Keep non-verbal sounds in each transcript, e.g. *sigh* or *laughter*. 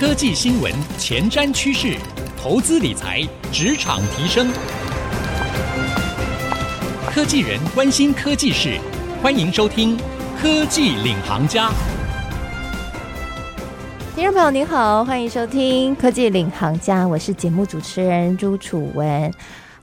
科技新闻、前瞻趋势、投资理财、职场提升，科技人关心科技事，欢迎收听《科技领航家》。听众朋友您好，欢迎收听《科技领航家》，我是节目主持人朱楚文。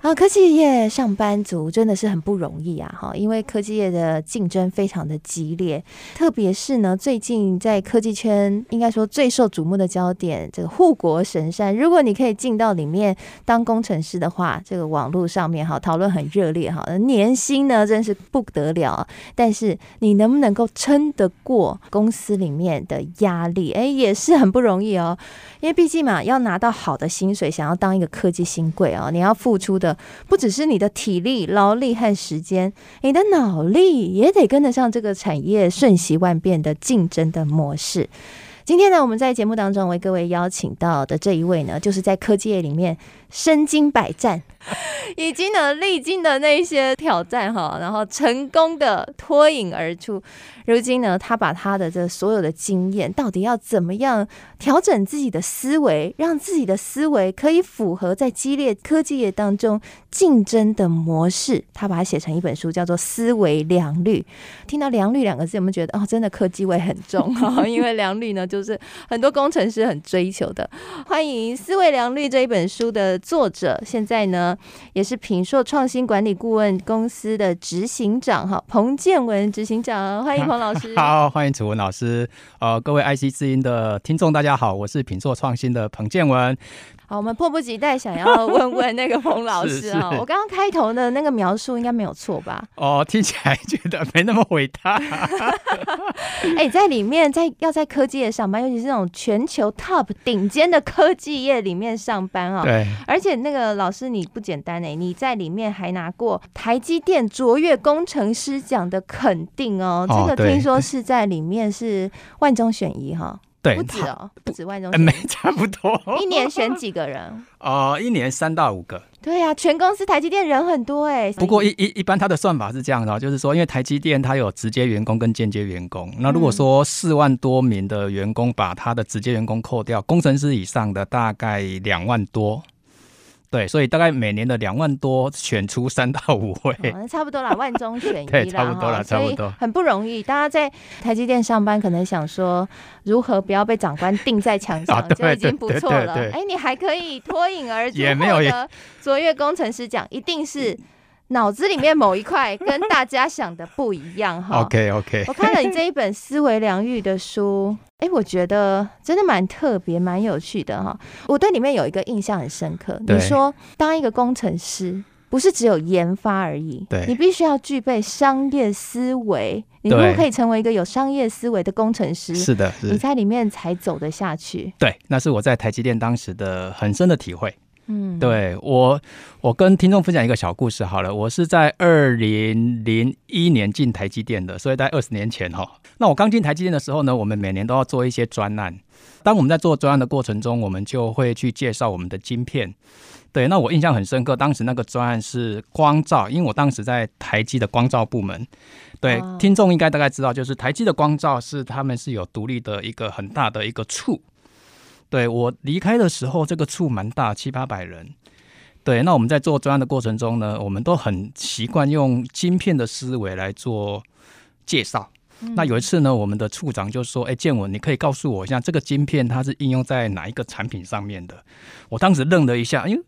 啊，科技业上班族真的是很不容易啊！哈，因为科技业的竞争非常的激烈，特别是呢，最近在科技圈应该说最受瞩目的焦点，这个护国神山，如果你可以进到里面当工程师的话，这个网络上面哈讨论很热烈哈，年薪呢真是不得了，但是你能不能够撑得过公司里面的压力？哎，也是很不容易哦，因为毕竟嘛，要拿到好的薪水，想要当一个科技新贵哦，你要付出的。不只是你的体力、劳力和时间，你的脑力也得跟得上这个产业瞬息万变的竞争的模式。今天呢，我们在节目当中为各位邀请到的这一位呢，就是在科技业里面身经百战，已经呢历经的那些挑战哈，然后成功的脱颖而出。如今呢，他把他的这所有的经验，到底要怎么样调整自己的思维，让自己的思维可以符合在激烈科技业当中竞争的模式，他把它写成一本书，叫做《思维良率》。听到“良率”两个字，有没有觉得哦，真的科技味很重哈？因为良率呢，就是很多工程师很追求的。欢迎《思维良率》这一本书的作者，现在呢也是品硕创新管理顾问公司的执行长哈，彭建文执行长，欢迎彭。老师 *laughs* 好，欢迎楚文老师。呃，各位 IC 知音的听众，大家好，我是品硕创新的彭建文。好，我们迫不及待想要问问那个冯老 *laughs* 师啊。我刚刚开头的那个描述应该没有错吧？哦，听起来觉得没那么伟大。*laughs* 哎、欸，在里面，在要在科技业上班，尤其是那种全球 top 顶尖的科技业里面上班啊。对。而且那个老师你不简单哎，你在里面还拿过台积电卓越工程师奖的肯定哦。哦，这个听说是在里面是万中选一哈。对，不止哦，不止万中没 *laughs* 差不多。一年选几个人？*laughs* 哦，一年三到五个。对呀、啊，全公司台积电人很多哎。不过一一一般他的算法是这样的，就是说，因为台积电它有直接员工跟间接员工。那如果说四万多名的员工，把他的直接员工扣掉，工程师以上的大概两万多。对，所以大概每年的两万多选出三到五位，哦、差不多啦，万中选一啦，*laughs* 对，差不多了，差不多，很不容易。大家在台积电上班，可能想说如何不要被长官定在墙上，啊、就已经不错了。哎，你还可以脱颖而出，也没有卓越工程师奖，一定是。脑子里面某一块跟大家想的不一样哈。*laughs* OK OK，我看了你这一本思维良愈的书，哎、欸，我觉得真的蛮特别、蛮有趣的哈。我对里面有一个印象很深刻，你说当一个工程师不是只有研发而已，对，你必须要具备商业思维，你如果可以成为一个有商业思维的工程师，是的，你在里面才走得下去。对，那是我在台积电当时的很深的体会。嗯，对我，我跟听众分享一个小故事好了。我是在二零零一年进台积电的，所以在二十年前哈。那我刚进台积电的时候呢，我们每年都要做一些专案。当我们在做专案的过程中，我们就会去介绍我们的晶片。对，那我印象很深刻，当时那个专案是光照，因为我当时在台积的光照部门。对，听众应该大概知道，就是台积的光照是他们是有独立的一个很大的一个处。对，我离开的时候，这个处蛮大，七八百人。对，那我们在做专案的过程中呢，我们都很习惯用晶片的思维来做介绍。嗯。那有一次呢，我们的处长就说：“哎，建文，你可以告诉我一下，这个晶片它是应用在哪一个产品上面的？”我当时愣了一下，因为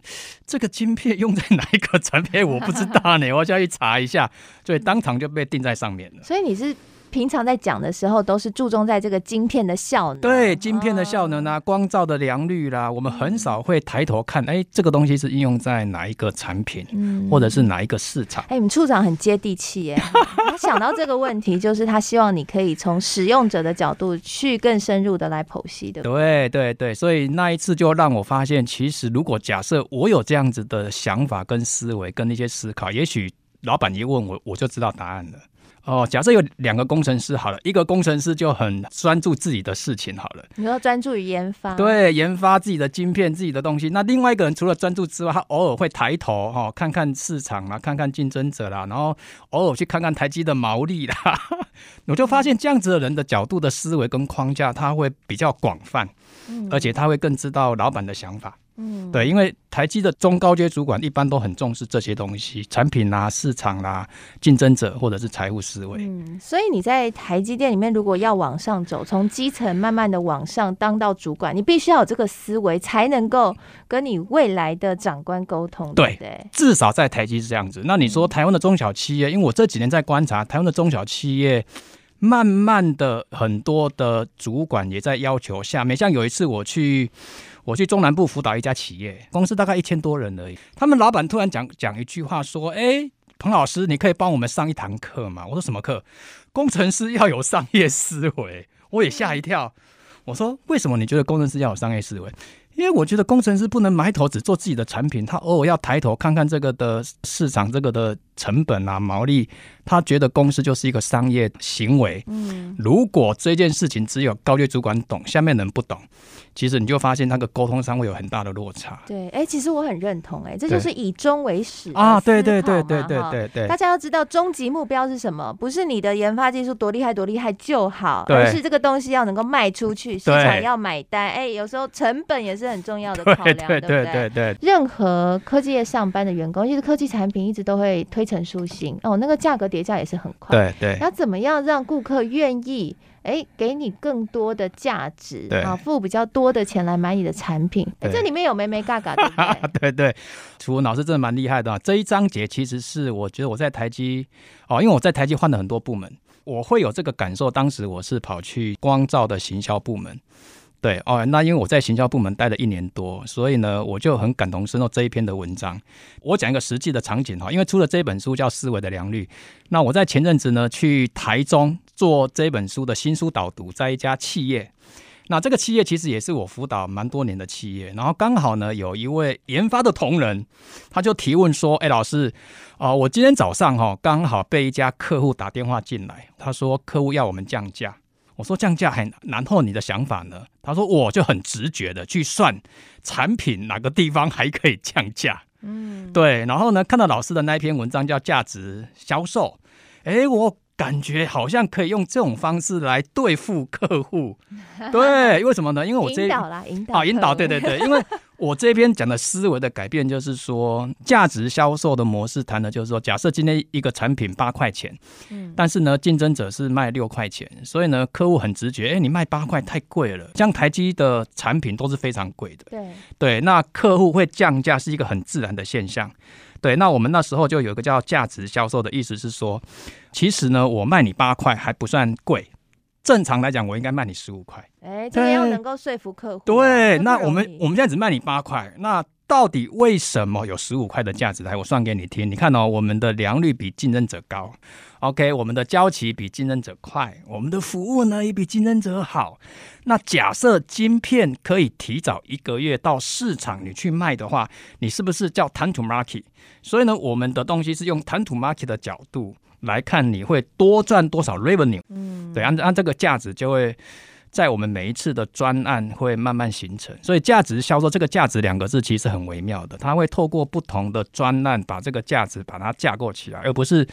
这个晶片用在哪一个产品，我不知道呢，我就要去查一下，所以当场就被定在上面了。所以你是？平常在讲的时候，都是注重在这个晶片的效能，对晶片的效能啊，光照的良率啦，我们很少会抬头看，哎，这个东西是应用在哪一个产品，嗯或者是哪一个市场？哎，你们处长很接地气耶，他 *laughs* 想到这个问题，就是他希望你可以从使用者的角度去更深入的来剖析的。对对对，所以那一次就让我发现，其实如果假设我有这样子的想法跟思维跟那些思考，也许老板一问我，我就知道答案了。哦，假设有两个工程师好了，一个工程师就很专注自己的事情好了，你要专注于研发，对，研发自己的晶片、自己的东西。那另外一个人除了专注之外，他偶尔会抬头哈、哦，看看市场啦，看看竞争者啦，然后偶尔去看看台积的毛利啦。*laughs* 我就发现这样子的人的角度的思维跟框架，他会比较广泛，嗯、而且他会更知道老板的想法。嗯，对，因为台积的中高阶主管一般都很重视这些东西，产品啦、啊、市场啦、啊、竞争者或者是财务思维。嗯，所以你在台积电里面，如果要往上走，从基层慢慢的往上当到主管，你必须要有这个思维，才能够跟你未来的长官沟通。对，对，对，至少在台积是这样子。那你说台湾的中小企业，因为我这几年在观察台湾的中小企业，慢慢的很多的主管也在要求下面，像有一次我去。我去中南部辅导一家企业，公司大概一千多人而已。他们老板突然讲讲一句话，说：“哎，彭老师，你可以帮我们上一堂课吗？”我说：“什么课？工程师要有商业思维。”我也吓一跳。我说：“为什么你觉得工程师要有商业思维？”因为我觉得工程师不能埋头只做自己的产品，他偶尔要抬头看看这个的市场，这个的成本啊、毛利。他觉得公司就是一个商业行为。嗯，如果这件事情只有高阶主管懂，下面人不懂。其实你就发现那个沟通上会有很大的落差。对，哎，其实我很认同，哎，这就是以终为始啊！对对对对对对对，大家要知道终极目标是什么？不是你的研发技术多厉害多厉害就好，而是这个东西要能够卖出去，市场要买单。哎，有时候成本也是很重要的考量，对？对对。任何科技业上班的员工，其实科技产品一直都会推陈出新哦，那个价格叠加也是很快。对对。那怎么样让顾客愿意？哎，给你更多的价值啊，付比较多的钱来买你的产品。哎，这里面有眉眉角角的。对 *laughs* 对，楚文老师真的蛮厉害的。这一章节其实是我觉得我在台积哦，因为我在台积换了很多部门，我会有这个感受。当时我是跑去光照的行销部门。对哦，那因为我在行销部门待了一年多，所以呢，我就很感同身受这一篇的文章。我讲一个实际的场景哈，因为出了这本书叫《思维的良率》，那我在前阵子呢去台中做这本书的新书导读，在一家企业。那这个企业其实也是我辅导蛮多年的企业，然后刚好呢有一位研发的同仁，他就提问说：“哎，老师，啊、我今天早上哈刚好被一家客户打电话进来，他说客户要我们降价。”我说降价很，然后你的想法呢？他说我就很直觉的去算产品哪个地方还可以降价。嗯，对。然后呢，看到老师的那一篇文章叫价值销售，哎，我感觉好像可以用这种方式来对付客户。*laughs* 对，为什么呢？因为我这引导啦，引导啊，引导，对对对，因为。我这边讲的思维的改变，就是说价值销售的模式谈的，就是说，假设今天一个产品八块钱，嗯，但是呢，竞争者是卖六块钱，所以呢，客户很直觉，哎，你卖八块太贵了。像台积的产品都是非常贵的，对对，那客户会降价是一个很自然的现象。对，那我们那时候就有一个叫价值销售的意思是说，其实呢，我卖你八块还不算贵。正常来讲，我应该卖你十五块。哎，这个要能够说服客户。对，那我们我们现在只卖你八块，那到底为什么有十五块的价值？来，我算给你听。你看哦，我们的良率比竞争者高，OK，我们的交期比竞争者快，我们的服务呢也比竞争者好。那假设晶片可以提早一个月到市场你去卖的话，你是不是叫 time to market？所以呢，我们的东西是用 time to market 的角度。来看你会多赚多少 revenue，嗯，对，按按这个价值就会在我们每一次的专案会慢慢形成，所以价值销售这个价值两个字其实很微妙的，它会透过不同的专案把这个价值把它架构起来，而不是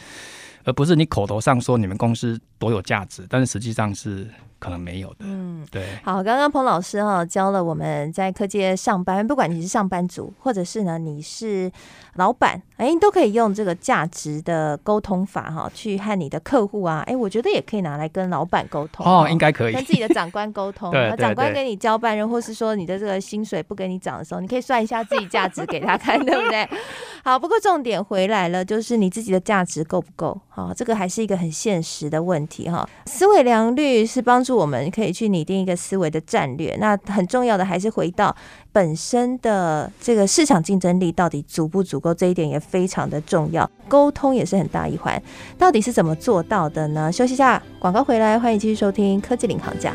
而不是你口头上说你们公司多有价值，但是实际上是。可能没有的，嗯，对。好，刚刚彭老师哈教了我们在科技上班，不管你是上班族，或者是呢你是老板，哎，你都可以用这个价值的沟通法哈，去和你的客户啊，哎，我觉得也可以拿来跟老板沟通哦，应该可以跟自己的长官沟通。*laughs* 对，长官给你交办人，或是说你的这个薪水不给你涨的时候，你可以算一下自己价值给他看，对不对？*laughs* 好，不过重点回来了，就是你自己的价值够不够？好，这个还是一个很现实的问题哈。思维良率是帮助我们可以去拟定一个思维的战略。那很重要的还是回到本身的这个市场竞争力到底足不足够，这一点也非常的重要。沟通也是很大一环，到底是怎么做到的呢？休息一下，广告回来，欢迎继续收听科技领航家。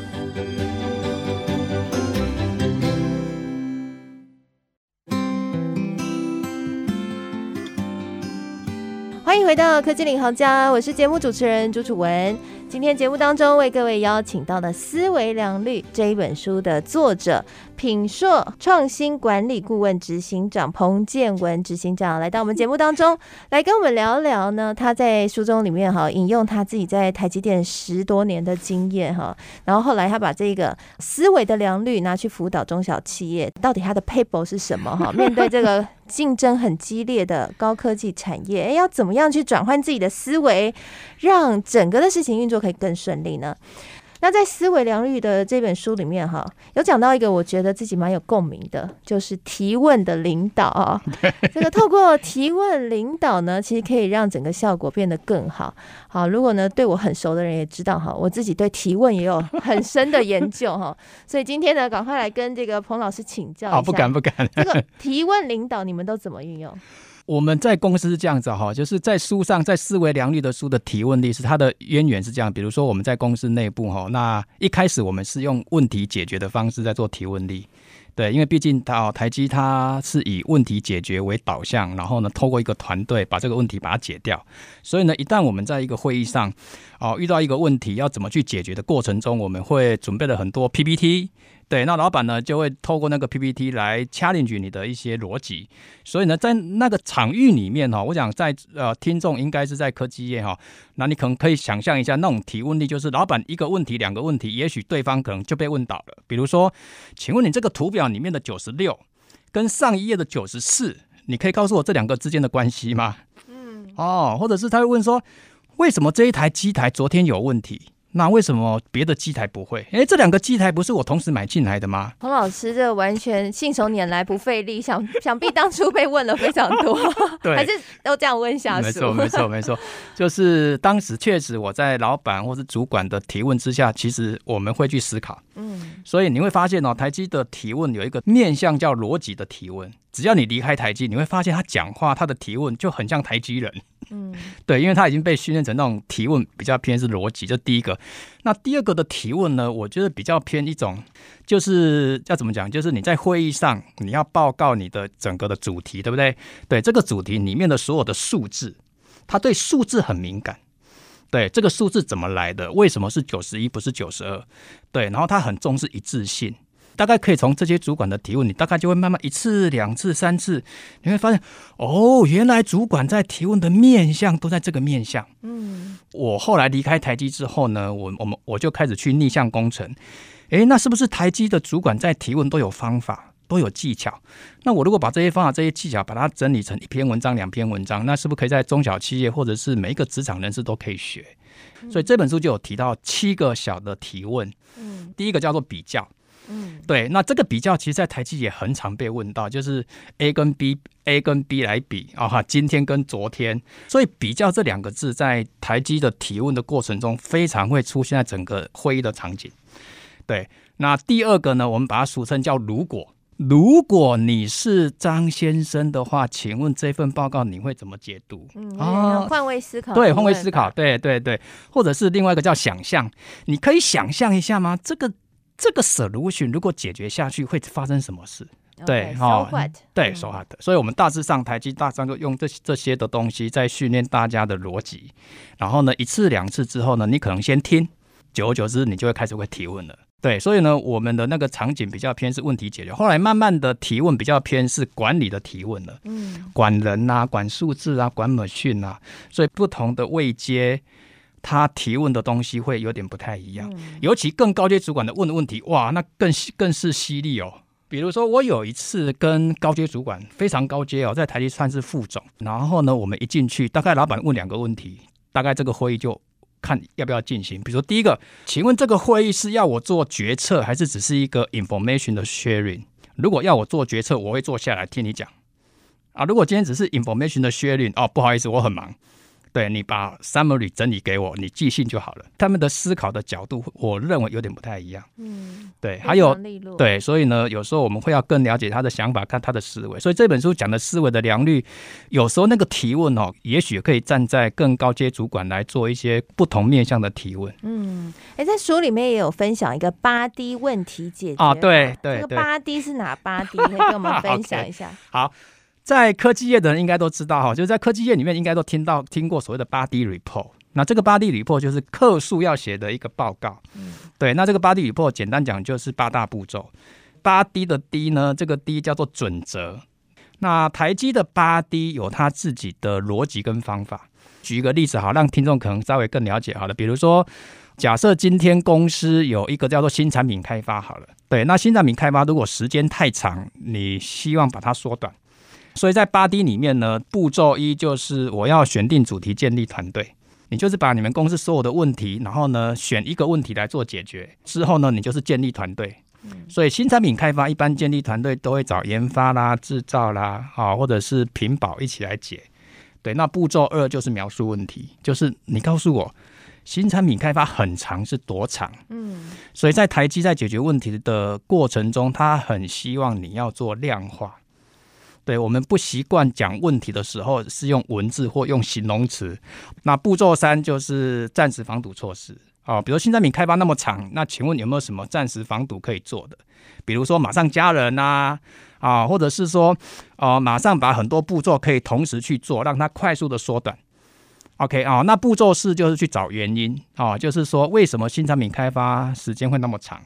欢迎回到科技领航家，我是节目主持人朱楚文。今天节目当中为各位邀请到的《思维良率》这一本书的作者品硕创新管理顾问执行长彭建文执行长来到我们节目当中，来跟我们聊聊呢。他在书中里面哈引用他自己在台积电十多年的经验哈，然后后来他把这个思维的良率拿去辅导中小企业，到底他的 paper 是什么哈？*laughs* 面对这个竞争很激烈的高科技产业，诶，要怎么样去转换自己的思维，让整个的事情运作可以更顺利呢？那在思维良率的这本书里面，哈，有讲到一个我觉得自己蛮有共鸣的，就是提问的领导啊。这个透过提问领导呢，其实可以让整个效果变得更好。好，如果呢对我很熟的人也知道哈，我自己对提问也有很深的研究哈。所以今天呢，赶快来跟这个彭老师请教一下。好，不敢不敢。这个提问领导，你们都怎么运用？我们在公司是这样子哈，就是在书上，在思维良率的书的提问力是它的渊源是这样。比如说我们在公司内部哈，那一开始我们是用问题解决的方式在做提问力，对，因为毕竟它哦台积它是以问题解决为导向，然后呢透过一个团队把这个问题把它解掉，所以呢一旦我们在一个会议上哦遇到一个问题要怎么去解决的过程中，我们会准备了很多 PPT。对，那老板呢就会透过那个 PPT 来 challenge 你的一些逻辑，所以呢，在那个场域里面哈，我想在呃听众应该是在科技业哈，那你可能可以想象一下那种提问力，就是老板一个问题、两个问题，也许对方可能就被问倒了。比如说，请问你这个图表里面的九十六跟上一页的九十四，你可以告诉我这两个之间的关系吗？嗯，哦，或者是他会问说，为什么这一台机台昨天有问题？那为什么别的机台不会？哎，这两个机台不是我同时买进来的吗？彭老师，这完全信手拈来不费力，想 *laughs* 想必当初被问了非常多，*laughs* 对，还是都这样问下属？没错，没错，*laughs* 没错，就是当时确实我在老板或是主管的提问之下，其实我们会去思考，嗯，所以你会发现哦，台积的提问有一个面向叫逻辑的提问，只要你离开台积，你会发现他讲话他的提问就很像台积人。嗯，对，因为他已经被训练成那种提问比较偏是逻辑，这第一个。那第二个的提问呢，我觉得比较偏一种，就是要怎么讲，就是你在会议上你要报告你的整个的主题，对不对？对，这个主题里面的所有的数字，他对数字很敏感。对，这个数字怎么来的？为什么是九十一不是九十二？对，然后他很重视一致性。大概可以从这些主管的提问，你大概就会慢慢一次、两次、三次，你会发现哦，原来主管在提问的面向都在这个面向。嗯，我后来离开台积之后呢，我我们我就开始去逆向工程。诶，那是不是台积的主管在提问都有方法、都有技巧？那我如果把这些方法、这些技巧把它整理成一篇文章、两篇文章，那是不是可以在中小企业或者是每一个职场人士都可以学？所以这本书就有提到七个小的提问。嗯，第一个叫做比较。嗯，对，那这个比较其实，在台积也很常被问到，就是 A 跟 B，A 跟 B 来比啊哈，今天跟昨天，所以比较这两个字在台积的提问的过程中，非常会出现在整个会议的场景。对，那第二个呢，我们把它俗称叫如果，如果你是张先生的话，请问这份报告你会怎么解读？嗯，啊，换位思考，对，换位思考，对对对，或者是另外一个叫想象，你可以想象一下吗？这个。这个 solution 如果解决下去会发生什么事对，哈、so 嗯，对，so hard。所以，我们大致上台积大上就用这这些的东西在训练大家的逻辑。然后呢，一次两次之后呢，你可能先听，久而久之，你就会开始会提问了。对，所以呢，我们的那个场景比较偏是问题解决。后来慢慢的提问比较偏是管理的提问了。嗯，管人啊，管数字啊，管 machine 啊，所以不同的位阶。他提问的东西会有点不太一样，尤其更高阶主管的问的问题，哇，那更更是犀利哦。比如说，我有一次跟高阶主管非常高阶哦，在台积算是副总，然后呢，我们一进去，大概老板问两个问题，大概这个会议就看要不要进行。比如说，第一个，请问这个会议是要我做决策，还是只是一个 information 的 sharing？如果要我做决策，我会坐下来听你讲啊。如果今天只是 information 的 sharing，哦，不好意思，我很忙。对，你把 summary 整理给我，你寄信就好了。他们的思考的角度，我认为有点不太一样。嗯，对，还有对，所以呢，有时候我们会要更了解他的想法，看他的思维。所以这本书讲的思维的良率，有时候那个提问哦，也许可以站在更高阶主管来做一些不同面向的提问。嗯，哎，在书里面也有分享一个八 D 问题解决啊，对对，这个八 D 是哪八 D？可以跟我们 *laughs* 分享一下。okay, 好。在科技业的人应该都知道哈，就是在科技业里面应该都听到听过所谓的 Body Report。那这个 Body Report 就是客诉要写的一个报告。嗯，对，那这个 Body Report 简单讲就是八大步骤。八 D 的 D 呢，这个 D 叫做准则。那台积的八 D 有它自己的逻辑跟方法。举一个例子好，让听众可能稍微更了解好了。比如说，假设今天公司有一个叫做新产品开发好了，对，那新产品开发如果时间太长，你希望把它缩短。所以在八 D 里面呢，步骤一就是我要选定主题，建立团队。你就是把你们公司所有的问题，然后呢选一个问题来做解决。之后呢，你就是建立团队。所以新产品开发一般建立团队都会找研发啦、制造啦，啊，或者是屏保一起来解。对，那步骤二就是描述问题，就是你告诉我新产品开发很长是多长？嗯，所以在台积在解决问题的过程中，他很希望你要做量化。对，我们不习惯讲问题的时候是用文字或用形容词。那步骤三就是暂时防堵措施啊，比如新产品开发那么长，那请问有没有什么暂时防堵可以做的？比如说马上加人啊，啊，或者是说啊，马上把很多步骤可以同时去做，让它快速的缩短。OK 啊，那步骤四就是去找原因啊，就是说为什么新产品开发时间会那么长？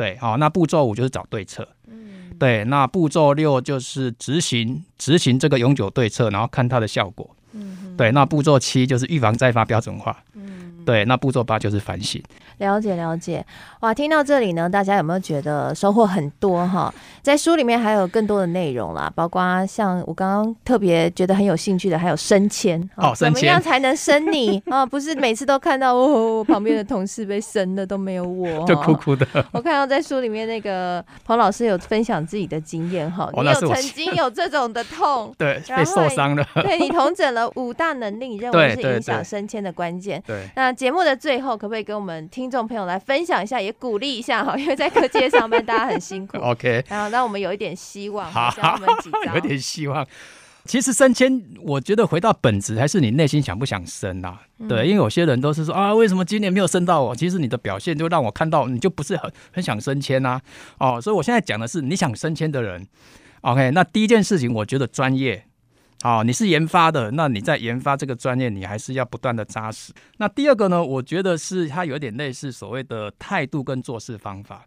对，好，那步骤五就是找对策。嗯对，那步骤六就是执行执行这个永久对策，然后看它的效果。嗯，对，那步骤七就是预防再发标准化。嗯，对，那步骤八就是反省。了解了解，哇，听到这里呢，大家有没有觉得收获很多哈？*laughs* 在书里面还有更多的内容啦，包括像我刚刚特别觉得很有兴趣的，还有升迁哦，升迁怎么样才能升你啊？*laughs* 不是每次都看到哦，旁边的同事被升的都没有我，*laughs* 就哭哭的。我看到在书里面那个彭老师有分享自己的经验哈，你有曾经有这种的痛，对，被受伤了，对你统整了五大能力，你认为是影响升迁的关键。对，那节目的最后，可不可以跟我们听？听众朋友来分享一下，也鼓励一下哈，因为在科技业上班，大家很辛苦。*laughs* OK，然后让我们有一点希望，好，*laughs* 有一点希望。其实升迁，我觉得回到本质，还是你内心想不想升啊？嗯、对，因为有些人都是说啊，为什么今年没有升到我？其实你的表现就让我看到，你就不是很很想升迁啊。哦，所以我现在讲的是你想升迁的人。OK，那第一件事情，我觉得专业。好，你是研发的，那你在研发这个专业，你还是要不断的扎实。那第二个呢，我觉得是它有点类似所谓的态度跟做事方法。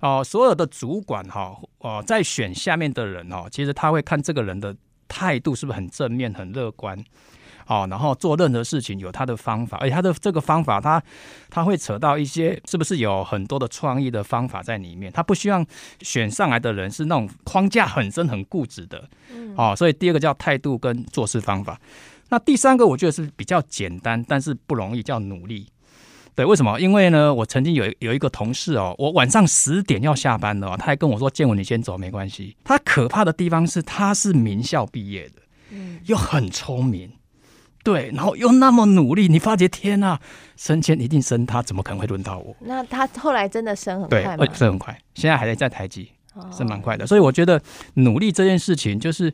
哦，所有的主管哈，哦，在选下面的人哦，其实他会看这个人的态度是不是很正面、很乐观。哦，然后做任何事情有他的方法，而且他的这个方法他，他他会扯到一些是不是有很多的创意的方法在里面？他不希望选上来的人是那种框架很深、很固执的。嗯，哦，所以第二个叫态度跟做事方法。那第三个我觉得是比较简单，但是不容易，叫努力。对，为什么？因为呢，我曾经有有一个同事哦，我晚上十点要下班了，他还跟我说：“建文，你先走，没关系。”他可怕的地方是他是名校毕业的，嗯，又很聪明。对，然后又那么努力，你发觉天呐，升迁一定升他，怎么可能会轮到我？那他后来真的升很快吗？对，升很快，现在还在在台积，升蛮快的。所以我觉得努力这件事情，就是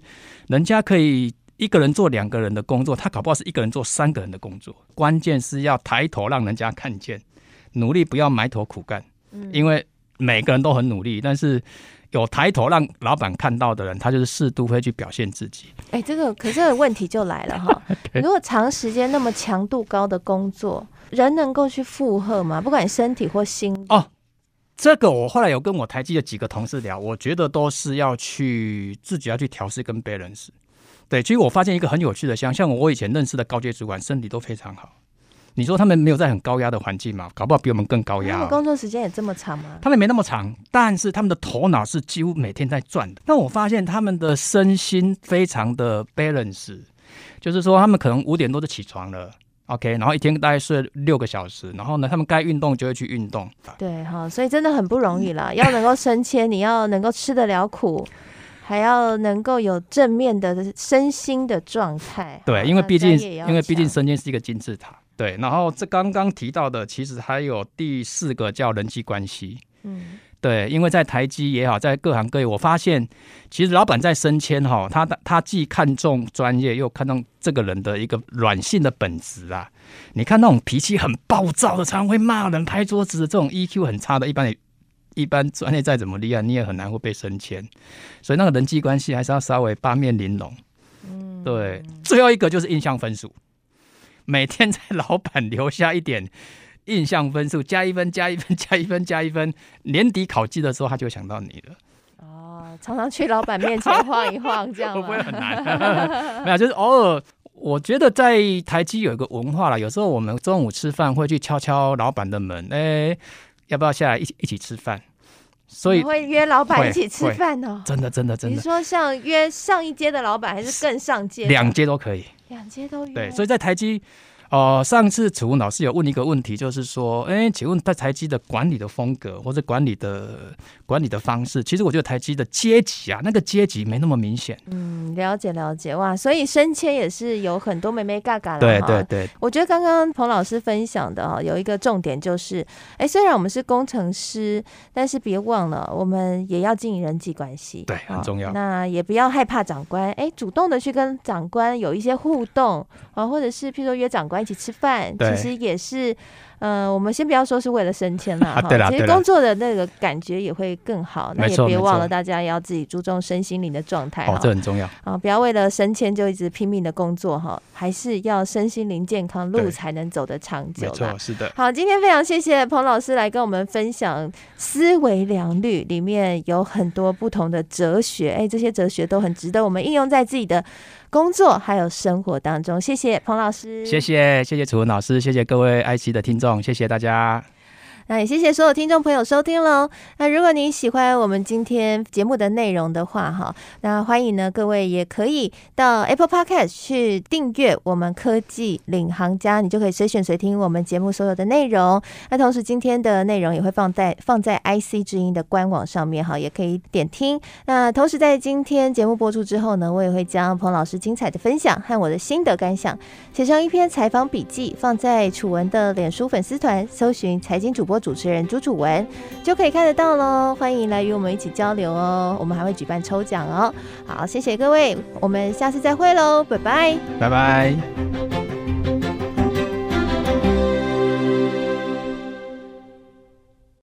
人家可以一个人做两个人的工作，他搞不好是一个人做三个人的工作。关键是要抬头让人家看见，努力不要埋头苦干，嗯因为每个人都很努力，但是。有抬头让老板看到的人，他就是适度会去表现自己。哎，这个可是这个问题就来了哈。*laughs* 如果长时间那么强度高的工作，人能够去负荷吗？不管身体或心。哦，这个我后来有跟我台积的几个同事聊，我觉得都是要去自己要去调试跟 balance。对，其实我发现一个很有趣的像，像我以前认识的高阶主管，身体都非常好。你说他们没有在很高压的环境嘛？搞不好比我们更高压。他们工作时间也这么长吗？他们没那么长，但是他们的头脑是几乎每天在转的。那我发现他们的身心非常的 balance，就是说他们可能五点多就起床了，OK，然后一天大概睡六个小时，然后呢，他们该运动就会去运动。对哈，所以真的很不容易啦。要能够升迁，你要能够吃得了苦，*laughs* 还要能够有正面的身心的状态。对，因为毕竟因为毕竟升迁是一个金字塔。对，然后这刚刚提到的，其实还有第四个叫人际关系。嗯，对，因为在台积也好，在各行各业，我发现其实老板在升迁哈，他他既看重专业，又看重这个人的一个软性的本质啊。你看那种脾气很暴躁的，常常会骂人、拍桌子的这种 EQ 很差的，一般也一般专业再怎么厉害，你也很难会被升迁。所以那个人际关系还是要稍微八面玲珑。嗯，对。最后一个就是印象分数，每天在老板留下一点印象分数，加一分，加一分，加一分，加一分。年底考绩的时候，他就想到你了。哦，常常去老板面前晃一晃，这样会 *laughs* 不会很难？没有，就是偶尔。我觉得在台积有一个文化啦，有时候我们中午吃饭会去敲敲老板的门，哎，要不要下来一起一起吃饭？所以会约老板一起吃饭哦。真的真的真的。你说像约上一阶的老板，还是更上阶？两阶都可以。两阶都有。对，所以在台积。哦、呃，上次楚文老师有问一个问题，就是说，哎，请问在台积的管理的风格或者管理的管理的方式，其实我觉得台积的阶级啊，那个阶级没那么明显。嗯，了解了解哇，所以升迁也是有很多眉眉嘎嘎的。对对对，我觉得刚刚彭老师分享的哈，有一个重点就是，哎，虽然我们是工程师，但是别忘了，我们也要经营人际关系，对，很重要。那也不要害怕长官，哎，主动的去跟长官有一些互动啊，或者是譬如说约长官。一起吃饭，其实也是，呃，我们先不要说是为了升迁了 *laughs* 哈，其实工作的那个感觉也会更好。那也别忘了，大家也要自己注重身心灵的状态，哦，这很重要啊！不要为了升迁就一直拼命的工作哈，还是要身心灵健康，路才能走得长久。没错，是的。好，今天非常谢谢彭老师来跟我们分享思维良率，里面有很多不同的哲学，哎，这些哲学都很值得我们应用在自己的。工作还有生活当中，谢谢彭老师，谢谢谢谢楚文老师，谢谢各位爱惜的听众，谢谢大家。那也谢谢所有听众朋友收听喽。那如果你喜欢我们今天节目的内容的话，哈，那欢迎呢各位也可以到 Apple Podcast 去订阅我们科技领航家，你就可以随选随听我们节目所有的内容。那同时今天的内容也会放在放在 IC 之音的官网上面，哈，也可以点听。那同时在今天节目播出之后呢，我也会将彭老师精彩的分享和我的心得感想写成一篇采访笔记，放在楚文的脸书粉丝团，搜寻财经主播。主持人朱楚文就可以看得到喽，欢迎来与我们一起交流哦。我们还会举办抽奖哦。好，谢谢各位，我们下次再会喽，拜拜，拜拜。